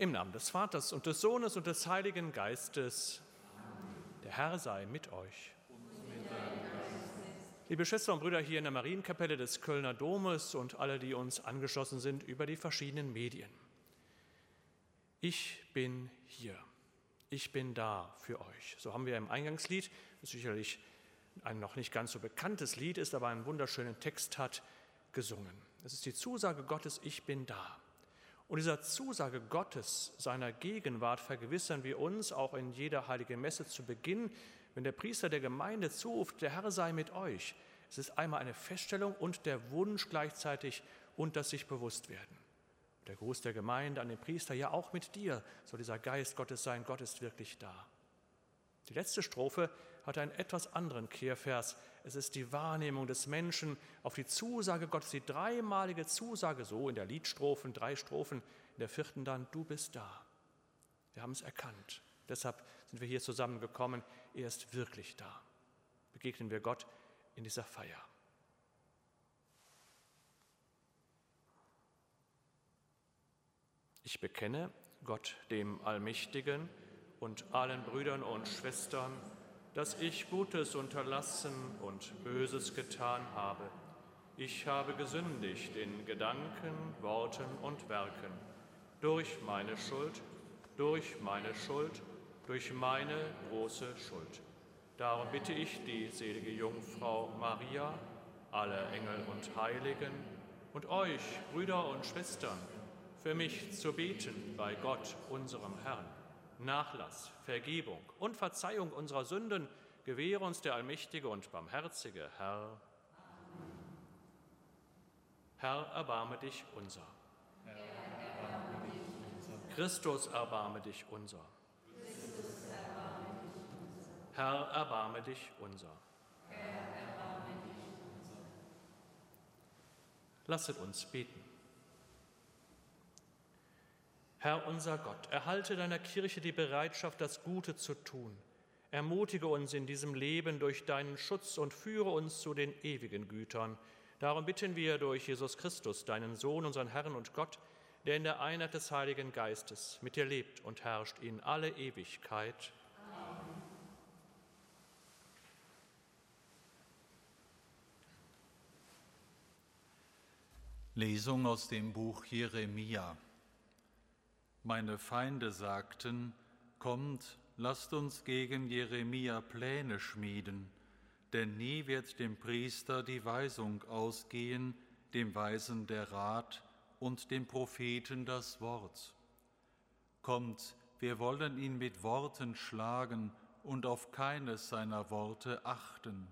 Im Namen des Vaters und des Sohnes und des Heiligen Geistes. Der Herr sei mit euch. Liebe Schwestern und Brüder hier in der Marienkapelle des Kölner Domes und alle, die uns angeschlossen sind über die verschiedenen Medien. Ich bin hier. Ich bin da für euch. So haben wir im Eingangslied, das sicherlich ein noch nicht ganz so bekanntes Lied ist, aber einen wunderschönen Text hat, gesungen. Es ist die Zusage Gottes, ich bin da. Und dieser Zusage Gottes, seiner Gegenwart, vergewissern wir uns auch in jeder heiligen Messe zu Beginn, wenn der Priester der Gemeinde zuruft, der Herr sei mit euch. Es ist einmal eine Feststellung und der Wunsch gleichzeitig und das sich bewusst werden. Der Gruß der Gemeinde an den Priester, ja auch mit dir soll dieser Geist Gottes sein, Gott ist wirklich da. Die letzte Strophe hat einen etwas anderen Kehrvers. Es ist die Wahrnehmung des Menschen auf die Zusage Gottes, die dreimalige Zusage, so in der Liedstrophen, drei Strophen, in der vierten dann, du bist da. Wir haben es erkannt. Deshalb sind wir hier zusammengekommen. Er ist wirklich da. Begegnen wir Gott in dieser Feier. Ich bekenne Gott dem Allmächtigen und allen Brüdern und Schwestern, dass ich Gutes unterlassen und Böses getan habe. Ich habe gesündigt in Gedanken, Worten und Werken, durch meine Schuld, durch meine Schuld, durch meine große Schuld. Darum bitte ich die selige Jungfrau Maria, alle Engel und Heiligen und euch, Brüder und Schwestern, für mich zu beten bei Gott, unserem Herrn. Nachlass, Vergebung und Verzeihung unserer Sünden gewähre uns der allmächtige und barmherzige Herr. Herr, erbarme dich unser. Christus, erbarme dich unser. Herr, erbarme dich unser. Lasset uns beten. Herr unser Gott, erhalte deiner Kirche die Bereitschaft, das Gute zu tun. Ermutige uns in diesem Leben durch deinen Schutz und führe uns zu den ewigen Gütern. Darum bitten wir durch Jesus Christus, deinen Sohn, unseren Herrn und Gott, der in der Einheit des Heiligen Geistes mit dir lebt und herrscht in alle Ewigkeit. Amen. Lesung aus dem Buch Jeremia. Meine Feinde sagten, Kommt, lasst uns gegen Jeremia Pläne schmieden, denn nie wird dem Priester die Weisung ausgehen, dem Weisen der Rat und dem Propheten das Wort. Kommt, wir wollen ihn mit Worten schlagen und auf keines seiner Worte achten.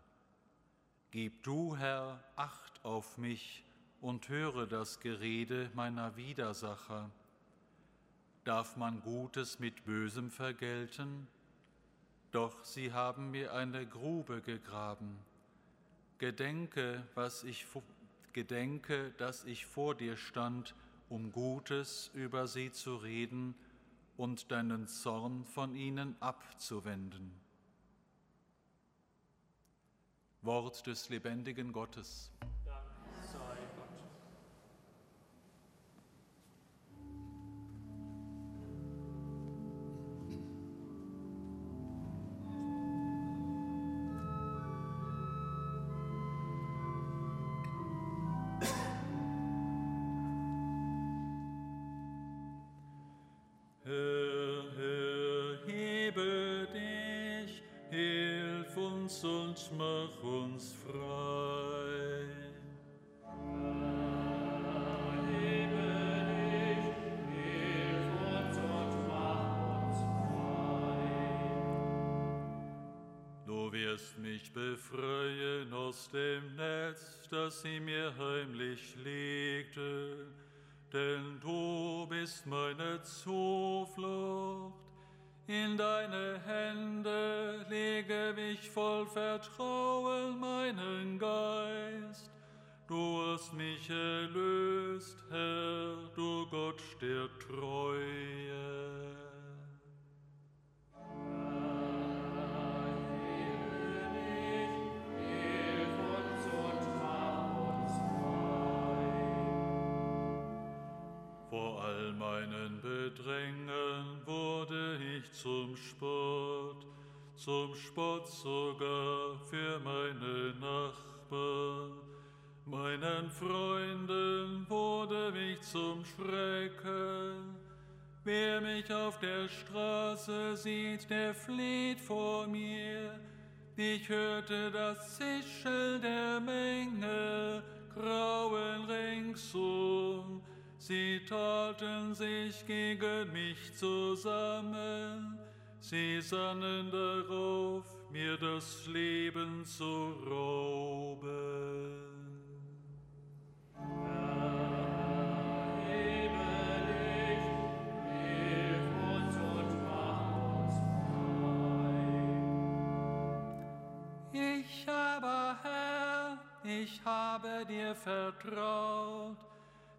Gib du, Herr, Acht auf mich und höre das Gerede meiner Widersacher Darf man Gutes mit Bösem vergelten? Doch sie haben mir eine Grube gegraben. Gedenke, was ich gedenke, dass ich vor dir stand, um Gutes über sie zu reden und deinen Zorn von ihnen abzuwenden. Wort des lebendigen Gottes. Zuflucht. In deine Hände lege ich voll Vertrauen meinen Geist. Du hast mich erlöst, Herr, du Gott der Treue. Zum Spott, zum Spott sogar für meine Nachbarn. Meinen Freunden wurde ich zum Schrecken. Wer mich auf der Straße sieht, der flieht vor mir. Ich hörte das Zischeln der Menge, grauen ringsum. Sie taten sich gegen mich zusammen, sie sannen darauf, mir das Leben zu rauben. Ich aber, Herr, ich habe dir vertraut.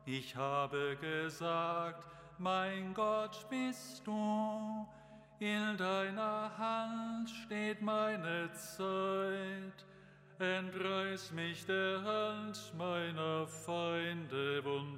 Ich habe gesagt, mein Gott bist du. In deiner Hand steht meine Zeit. Entreiß mich der Hand meiner Feinde und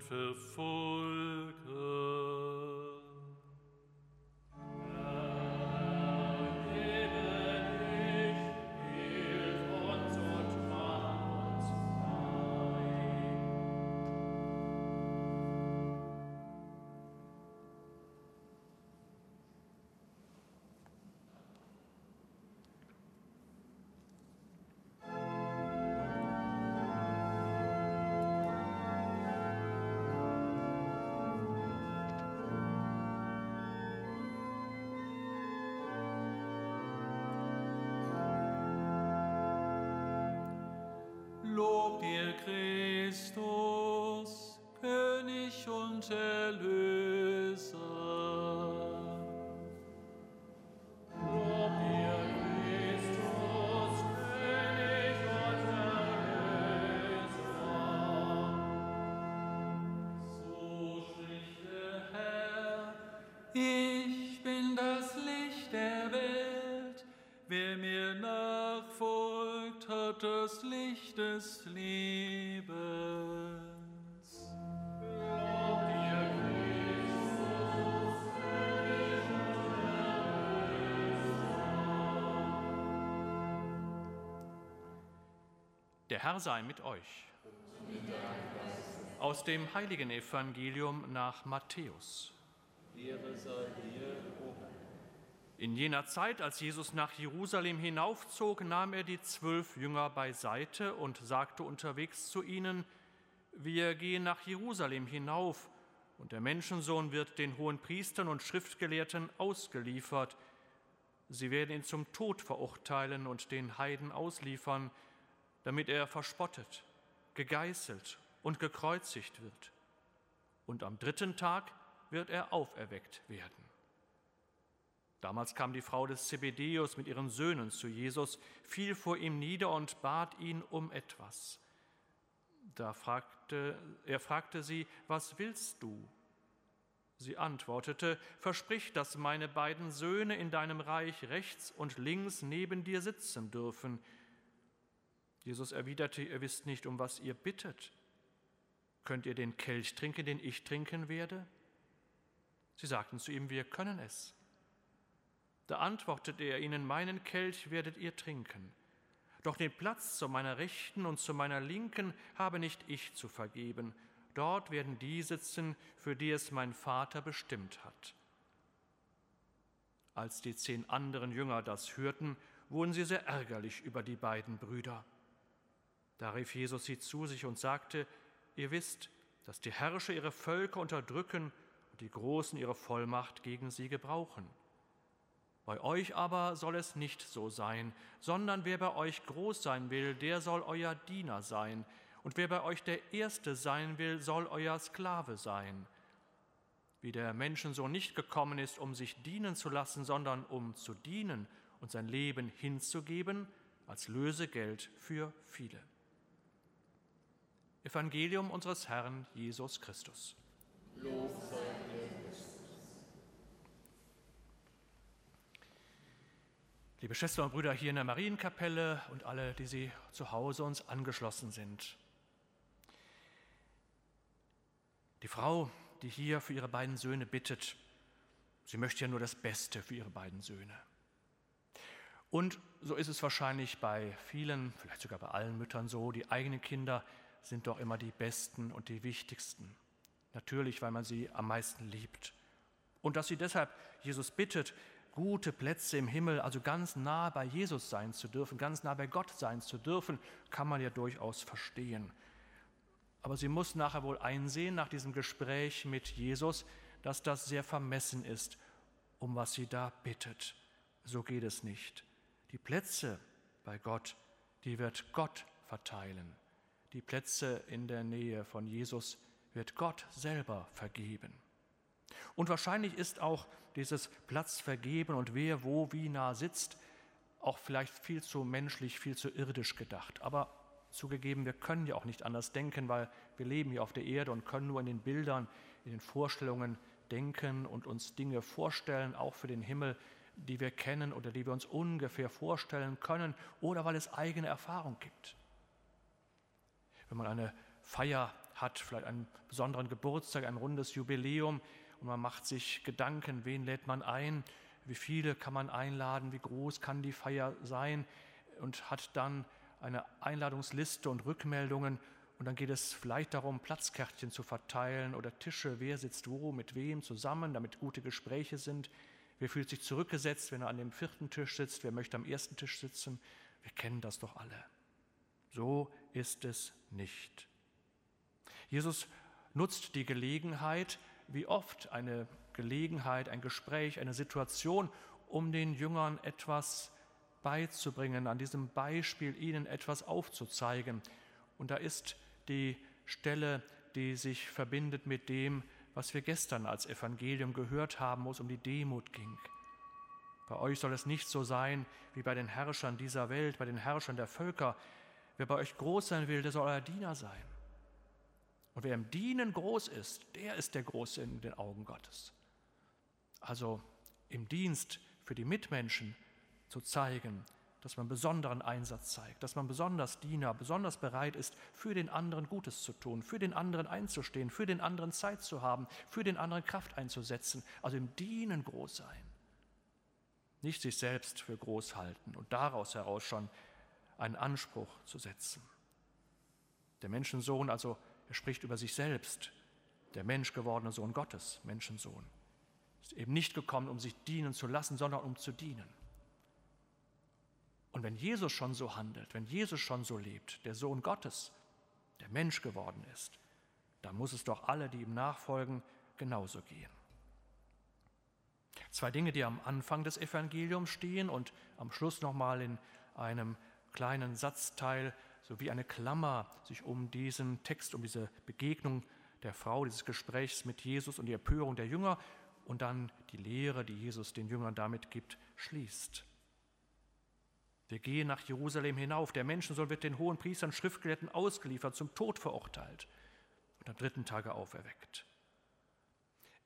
Verfolger. das Der Herr sei mit euch. Aus dem heiligen Evangelium nach Matthäus. In jener Zeit, als Jesus nach Jerusalem hinaufzog, nahm er die zwölf Jünger beiseite und sagte unterwegs zu ihnen, wir gehen nach Jerusalem hinauf, und der Menschensohn wird den hohen Priestern und Schriftgelehrten ausgeliefert. Sie werden ihn zum Tod verurteilen und den Heiden ausliefern, damit er verspottet, gegeißelt und gekreuzigt wird. Und am dritten Tag wird er auferweckt werden. Damals kam die Frau des Zebedeus mit ihren Söhnen zu Jesus, fiel vor ihm nieder und bat ihn um etwas. Da fragte, er fragte sie, was willst du? Sie antwortete, versprich, dass meine beiden Söhne in deinem Reich rechts und links neben dir sitzen dürfen. Jesus erwiderte, ihr wisst nicht, um was ihr bittet. Könnt ihr den Kelch trinken, den ich trinken werde? Sie sagten zu ihm, wir können es. Da antwortete er ihnen, meinen Kelch werdet ihr trinken. Doch den Platz zu meiner Rechten und zu meiner Linken habe nicht ich zu vergeben. Dort werden die sitzen, für die es mein Vater bestimmt hat. Als die zehn anderen Jünger das hörten, wurden sie sehr ärgerlich über die beiden Brüder. Da rief Jesus sie zu sich und sagte, ihr wisst, dass die Herrscher ihre Völker unterdrücken und die Großen ihre Vollmacht gegen sie gebrauchen. Bei euch aber soll es nicht so sein, sondern wer bei euch groß sein will, der soll euer Diener sein, und wer bei euch der Erste sein will, soll euer Sklave sein. Wie der Menschensohn nicht gekommen ist, um sich dienen zu lassen, sondern um zu dienen und sein Leben hinzugeben als Lösegeld für viele. Evangelium unseres Herrn Jesus Christus. Lob sei liebe Schwestern und Brüder hier in der Marienkapelle und alle, die Sie zu Hause uns angeschlossen sind. Die Frau, die hier für ihre beiden Söhne bittet, Sie möchte ja nur das Beste für ihre beiden Söhne. Und so ist es wahrscheinlich bei vielen, vielleicht sogar bei allen Müttern so, die eigenen Kinder sind doch immer die besten und die wichtigsten. Natürlich, weil man sie am meisten liebt. Und dass sie deshalb Jesus bittet, gute Plätze im Himmel, also ganz nah bei Jesus sein zu dürfen, ganz nah bei Gott sein zu dürfen, kann man ja durchaus verstehen. Aber sie muss nachher wohl einsehen, nach diesem Gespräch mit Jesus, dass das sehr vermessen ist, um was sie da bittet. So geht es nicht. Die Plätze bei Gott, die wird Gott verteilen. Die Plätze in der Nähe von Jesus wird Gott selber vergeben. Und wahrscheinlich ist auch dieses Platz vergeben und wer wo wie nah sitzt, auch vielleicht viel zu menschlich, viel zu irdisch gedacht. Aber zugegeben, wir können ja auch nicht anders denken, weil wir leben hier auf der Erde und können nur in den Bildern, in den Vorstellungen denken und uns Dinge vorstellen, auch für den Himmel, die wir kennen oder die wir uns ungefähr vorstellen können oder weil es eigene Erfahrung gibt. Wenn man eine Feier hat, vielleicht einen besonderen Geburtstag, ein rundes Jubiläum und man macht sich Gedanken, wen lädt man ein, wie viele kann man einladen, wie groß kann die Feier sein und hat dann eine Einladungsliste und Rückmeldungen und dann geht es vielleicht darum, Platzkärtchen zu verteilen oder Tische, wer sitzt wo, mit wem zusammen, damit gute Gespräche sind. Wer fühlt sich zurückgesetzt, wenn er an dem vierten Tisch sitzt, wer möchte am ersten Tisch sitzen. Wir kennen das doch alle. So ist es nicht. Jesus nutzt die Gelegenheit, wie oft eine Gelegenheit, ein Gespräch, eine Situation, um den Jüngern etwas beizubringen, an diesem Beispiel ihnen etwas aufzuzeigen. Und da ist die Stelle, die sich verbindet mit dem, was wir gestern als Evangelium gehört haben, wo es um die Demut ging. Bei euch soll es nicht so sein wie bei den Herrschern dieser Welt, bei den Herrschern der Völker. Wer bei euch groß sein will, der soll euer Diener sein. Und wer im Dienen groß ist, der ist der Große in den Augen Gottes. Also im Dienst für die Mitmenschen zu zeigen, dass man besonderen Einsatz zeigt, dass man besonders Diener, besonders bereit ist, für den anderen Gutes zu tun, für den anderen einzustehen, für den anderen Zeit zu haben, für den anderen Kraft einzusetzen, also im Dienen groß sein. Nicht sich selbst für groß halten und daraus heraus schon einen Anspruch zu setzen. Der Menschensohn, also er spricht über sich selbst, der menschgewordene Sohn Gottes, Menschensohn, ist eben nicht gekommen, um sich dienen zu lassen, sondern um zu dienen. Und wenn Jesus schon so handelt, wenn Jesus schon so lebt, der Sohn Gottes, der Mensch geworden ist, dann muss es doch alle, die ihm nachfolgen, genauso gehen. Zwei Dinge, die am Anfang des Evangeliums stehen und am Schluss nochmal in einem kleinen Satzteil, so wie eine Klammer, sich um diesen Text, um diese Begegnung der Frau, dieses Gesprächs mit Jesus und die Empörung der Jünger und dann die Lehre, die Jesus den Jüngern damit gibt, schließt. Wir gehen nach Jerusalem hinauf. Der Menschensohn wird den hohen Priestern, Schriftgelehrten ausgeliefert, zum Tod verurteilt und am dritten Tage auferweckt.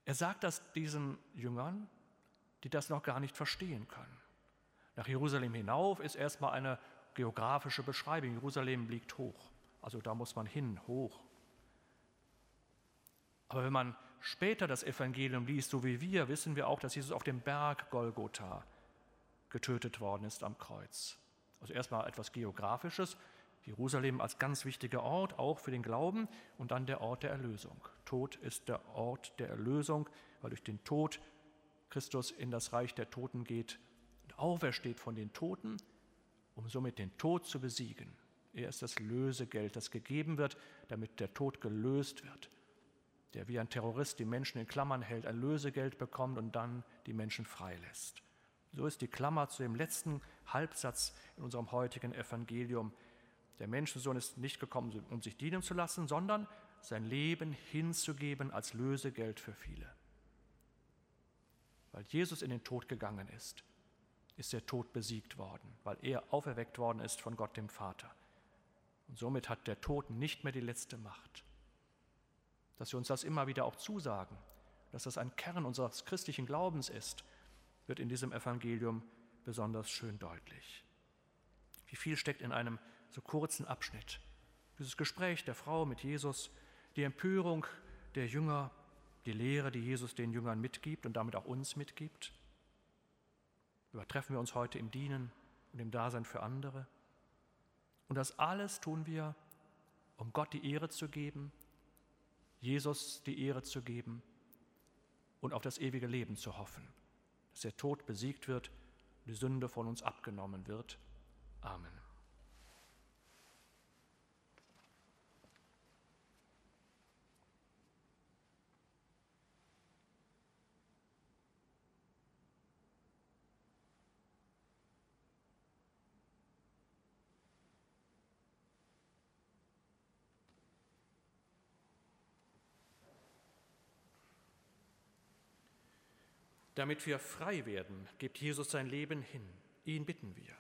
Er sagt das diesen Jüngern, die das noch gar nicht verstehen können. Nach Jerusalem hinauf ist erstmal eine geografische Beschreibung. Jerusalem liegt hoch, also da muss man hin, hoch. Aber wenn man später das Evangelium liest, so wie wir, wissen wir auch, dass Jesus auf dem Berg Golgotha getötet worden ist am Kreuz. Also erstmal etwas Geografisches, Jerusalem als ganz wichtiger Ort, auch für den Glauben, und dann der Ort der Erlösung. Tod ist der Ort der Erlösung, weil durch den Tod Christus in das Reich der Toten geht und aufersteht von den Toten, um somit den Tod zu besiegen. Er ist das Lösegeld, das gegeben wird, damit der Tod gelöst wird. Der wie ein Terrorist die Menschen in Klammern hält, ein Lösegeld bekommt und dann die Menschen freilässt. So ist die Klammer zu dem letzten Halbsatz in unserem heutigen Evangelium. Der Menschensohn ist nicht gekommen, um sich dienen zu lassen, sondern sein Leben hinzugeben als Lösegeld für viele. Weil Jesus in den Tod gegangen ist, ist der Tod besiegt worden, weil er auferweckt worden ist von Gott dem Vater. Und somit hat der Tod nicht mehr die letzte Macht. Dass wir uns das immer wieder auch zusagen, dass das ein Kern unseres christlichen Glaubens ist, wird in diesem Evangelium besonders schön deutlich. Wie viel steckt in einem so kurzen Abschnitt? Dieses Gespräch der Frau mit Jesus, die Empörung der Jünger, die Lehre, die Jesus den Jüngern mitgibt und damit auch uns mitgibt? Übertreffen wir uns heute im Dienen und im Dasein für andere? Und das alles tun wir, um Gott die Ehre zu geben, Jesus die Ehre zu geben und auf das ewige Leben zu hoffen, dass der Tod besiegt wird, die Sünde von uns abgenommen wird. Amen. Damit wir frei werden, gibt Jesus sein Leben hin. Ihn bitten wir.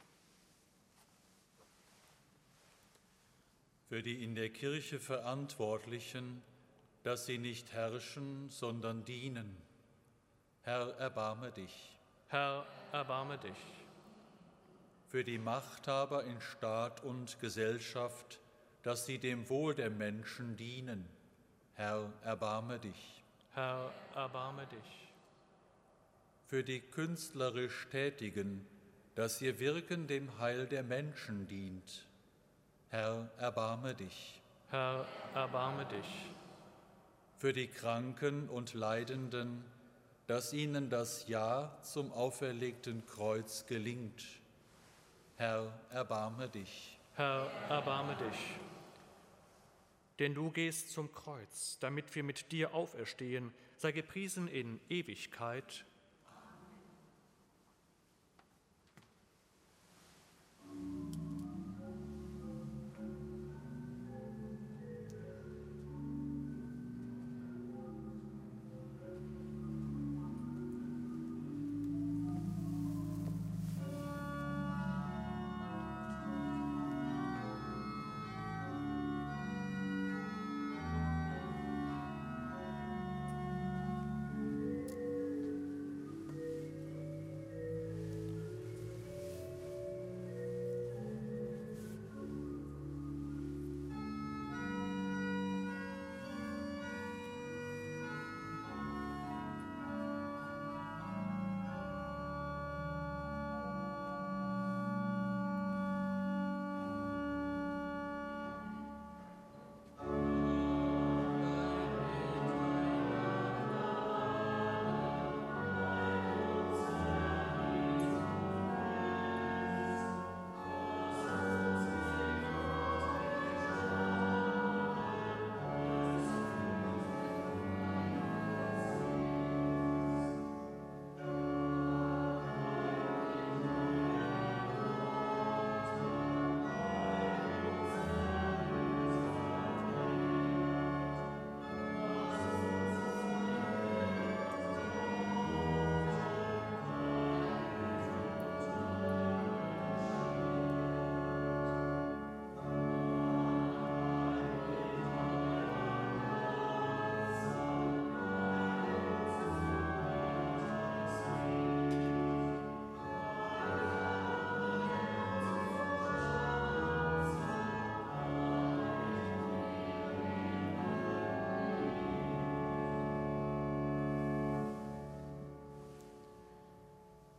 Für die in der Kirche Verantwortlichen, dass sie nicht herrschen, sondern dienen. Herr, erbarme dich. Herr, erbarme dich. Für die Machthaber in Staat und Gesellschaft, dass sie dem Wohl der Menschen dienen. Herr, erbarme dich. Herr, erbarme dich für die künstlerisch Tätigen, dass ihr Wirken dem Heil der Menschen dient. Herr, erbarme dich. Herr, erbarme dich. Für die Kranken und Leidenden, dass ihnen das Ja zum auferlegten Kreuz gelingt. Herr, erbarme dich. Herr, erbarme dich. Denn du gehst zum Kreuz, damit wir mit dir auferstehen, sei gepriesen in Ewigkeit.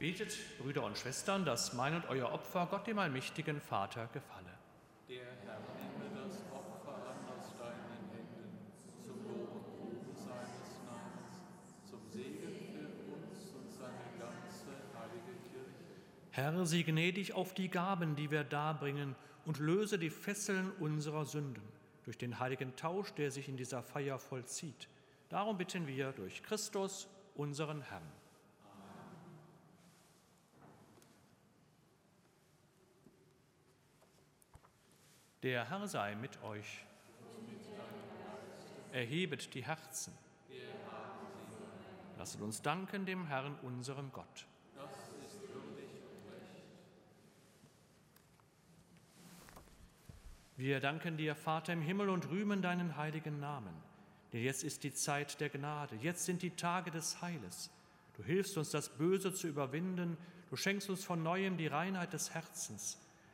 Betet, Brüder und Schwestern, dass mein und euer Opfer Gott dem allmächtigen Vater gefalle. Der Herr nehme das Opfer an aus deinen Händen, zum Lob und Ruhm seines Namens, zum Segen für uns und seine ganze heilige Kirche. Herr, sieh gnädig auf die Gaben, die wir darbringen, und löse die Fesseln unserer Sünden durch den heiligen Tausch, der sich in dieser Feier vollzieht. Darum bitten wir durch Christus, unseren Herrn. Der Herr sei mit euch. Erhebet die Herzen. Lasset uns danken dem Herrn, unserem Gott. Wir danken dir, Vater im Himmel, und rühmen deinen heiligen Namen. Denn jetzt ist die Zeit der Gnade, jetzt sind die Tage des Heiles. Du hilfst uns, das Böse zu überwinden, du schenkst uns von neuem die Reinheit des Herzens.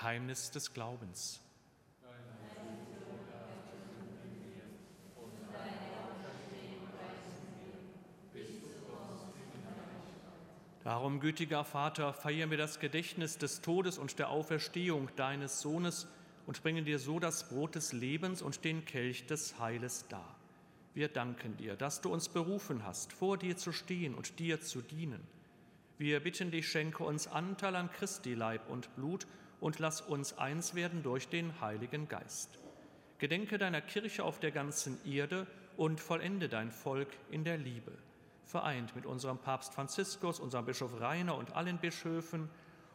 Geheimnis des Glaubens. Darum, gütiger Vater, feiern wir das Gedächtnis des Todes und der Auferstehung deines Sohnes und bringen dir so das Brot des Lebens und den Kelch des Heiles dar. Wir danken dir, dass du uns berufen hast, vor dir zu stehen und dir zu dienen. Wir bitten dich, schenke uns Anteil an Christi Leib und Blut und lass uns eins werden durch den Heiligen Geist. Gedenke deiner Kirche auf der ganzen Erde und vollende dein Volk in der Liebe, vereint mit unserem Papst Franziskus, unserem Bischof Rainer und allen Bischöfen,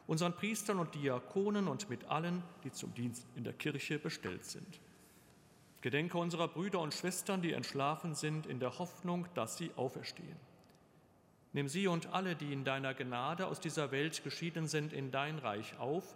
unseren Priestern und Diakonen und mit allen, die zum Dienst in der Kirche bestellt sind. Gedenke unserer Brüder und Schwestern, die entschlafen sind, in der Hoffnung, dass sie auferstehen. Nimm sie und alle, die in deiner Gnade aus dieser Welt geschieden sind, in dein Reich auf,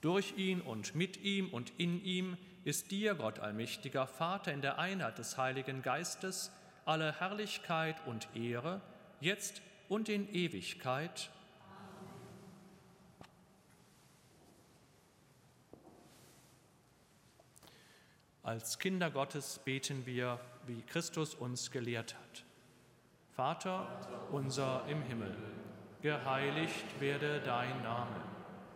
Durch ihn und mit ihm und in ihm ist dir, Gott allmächtiger Vater, in der Einheit des Heiligen Geistes alle Herrlichkeit und Ehre, jetzt und in Ewigkeit. Als Kinder Gottes beten wir, wie Christus uns gelehrt hat. Vater unser im Himmel, geheiligt werde dein Name,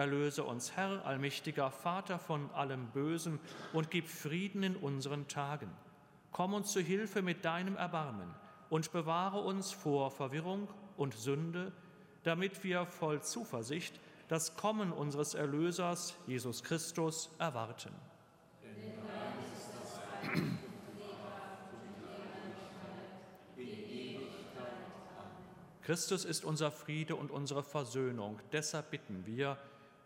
Erlöse uns, Herr, allmächtiger Vater, von allem Bösen und gib Frieden in unseren Tagen. Komm uns zu Hilfe mit deinem Erbarmen und bewahre uns vor Verwirrung und Sünde, damit wir voll Zuversicht das Kommen unseres Erlösers, Jesus Christus, erwarten. Christus ist unser Friede und unsere Versöhnung. Deshalb bitten wir,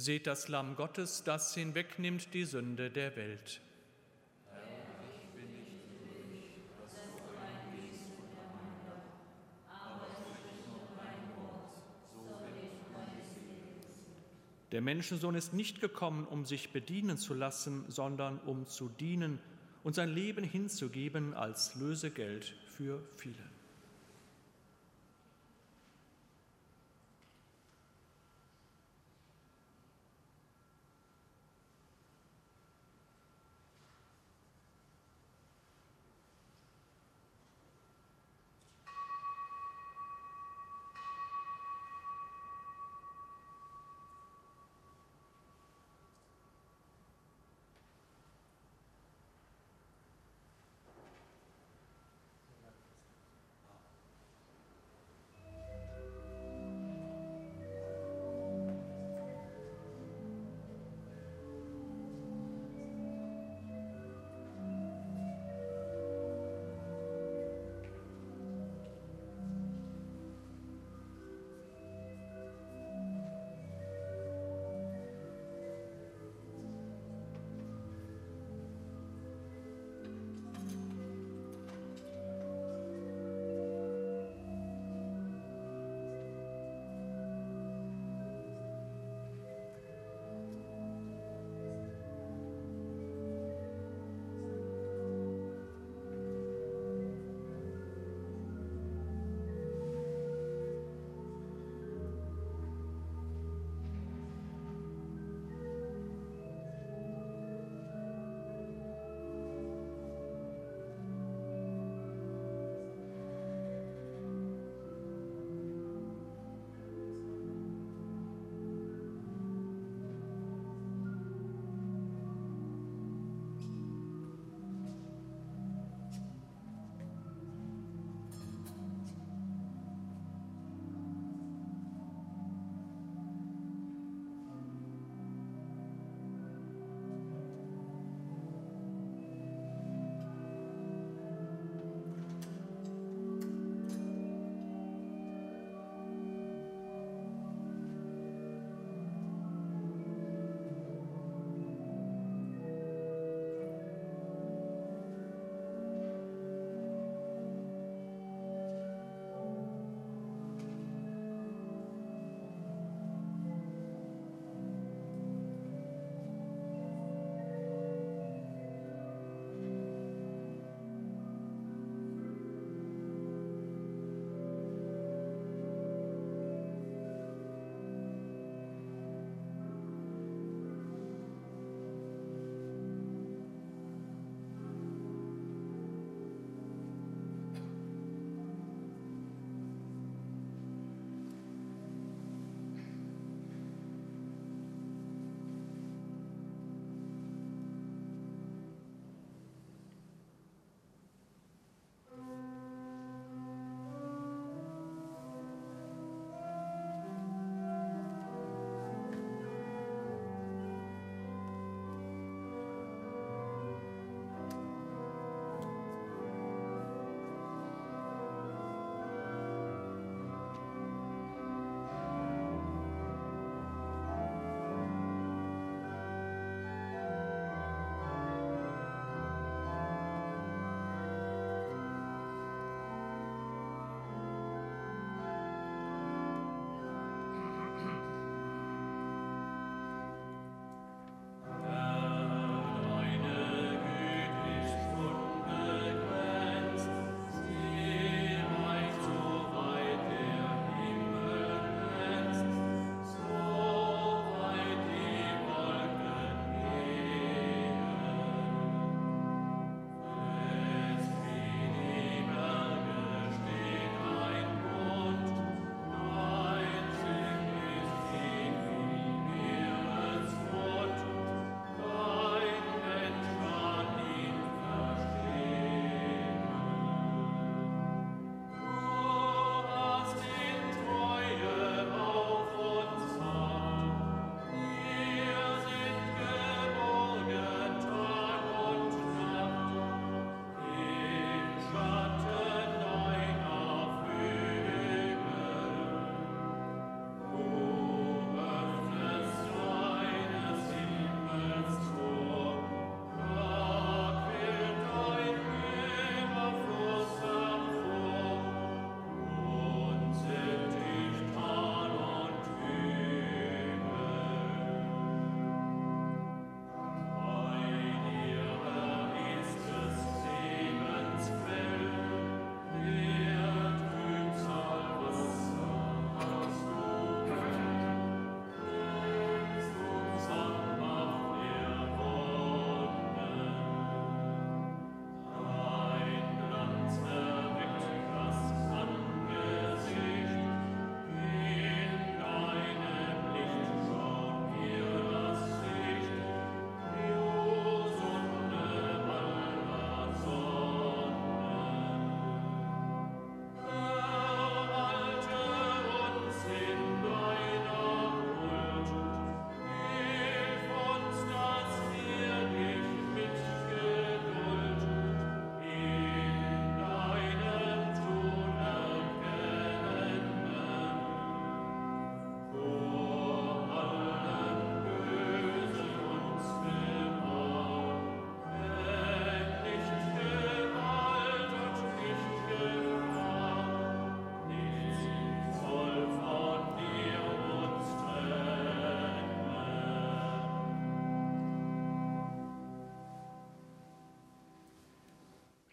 Seht das Lamm Gottes, das hinwegnimmt die Sünde der Welt. Der Menschensohn ist nicht gekommen, um sich bedienen zu lassen, sondern um zu dienen und sein Leben hinzugeben als Lösegeld für viele.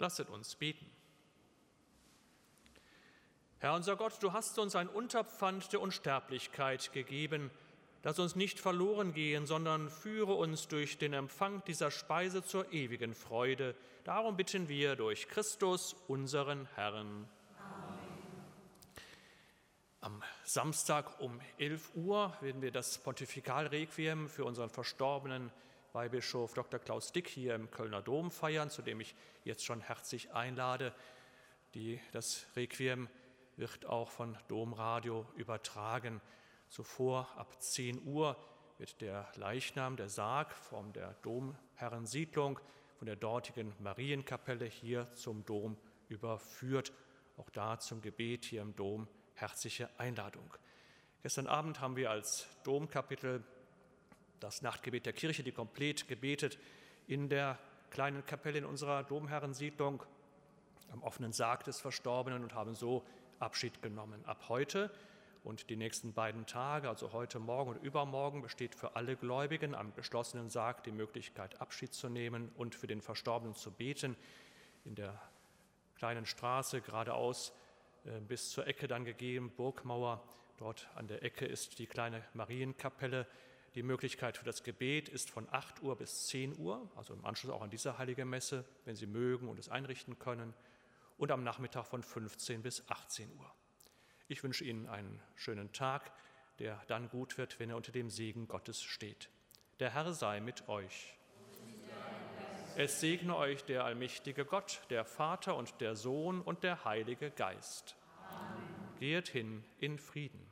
Lasset uns beten. Herr unser Gott, du hast uns ein Unterpfand der Unsterblichkeit gegeben. Lass uns nicht verloren gehen, sondern führe uns durch den Empfang dieser Speise zur ewigen Freude. Darum bitten wir durch Christus, unseren Herrn. Am Samstag um 11 Uhr werden wir das Pontifikalrequiem für unseren verstorbenen Weihbischof Dr. Klaus Dick hier im Kölner Dom feiern, zu dem ich jetzt schon herzlich einlade. Die, das Requiem wird auch von Domradio übertragen. Zuvor ab 10 Uhr wird der Leichnam, der Sarg von der Domherrensiedlung, von der dortigen Marienkapelle hier zum Dom überführt. Auch da zum Gebet hier im Dom herzliche Einladung. Gestern Abend haben wir als Domkapitel das Nachtgebet der Kirche, die komplett gebetet in der kleinen Kapelle in unserer Domherrensiedlung am offenen Sarg des Verstorbenen und haben so Abschied genommen. Ab heute und die nächsten beiden Tage, also heute Morgen und übermorgen, besteht für alle Gläubigen am geschlossenen Sarg die Möglichkeit, Abschied zu nehmen und für den Verstorbenen zu beten. In der kleinen Straße geradeaus äh, bis zur Ecke dann gegeben, Burgmauer. Dort an der Ecke ist die kleine Marienkapelle. Die Möglichkeit für das Gebet ist von 8 Uhr bis 10 Uhr, also im Anschluss auch an diese heilige Messe, wenn Sie mögen und es einrichten können, und am Nachmittag von 15 bis 18 Uhr. Ich wünsche Ihnen einen schönen Tag, der dann gut wird, wenn er unter dem Segen Gottes steht. Der Herr sei mit euch. Es segne euch der allmächtige Gott, der Vater und der Sohn und der Heilige Geist. Amen. Geht hin in Frieden.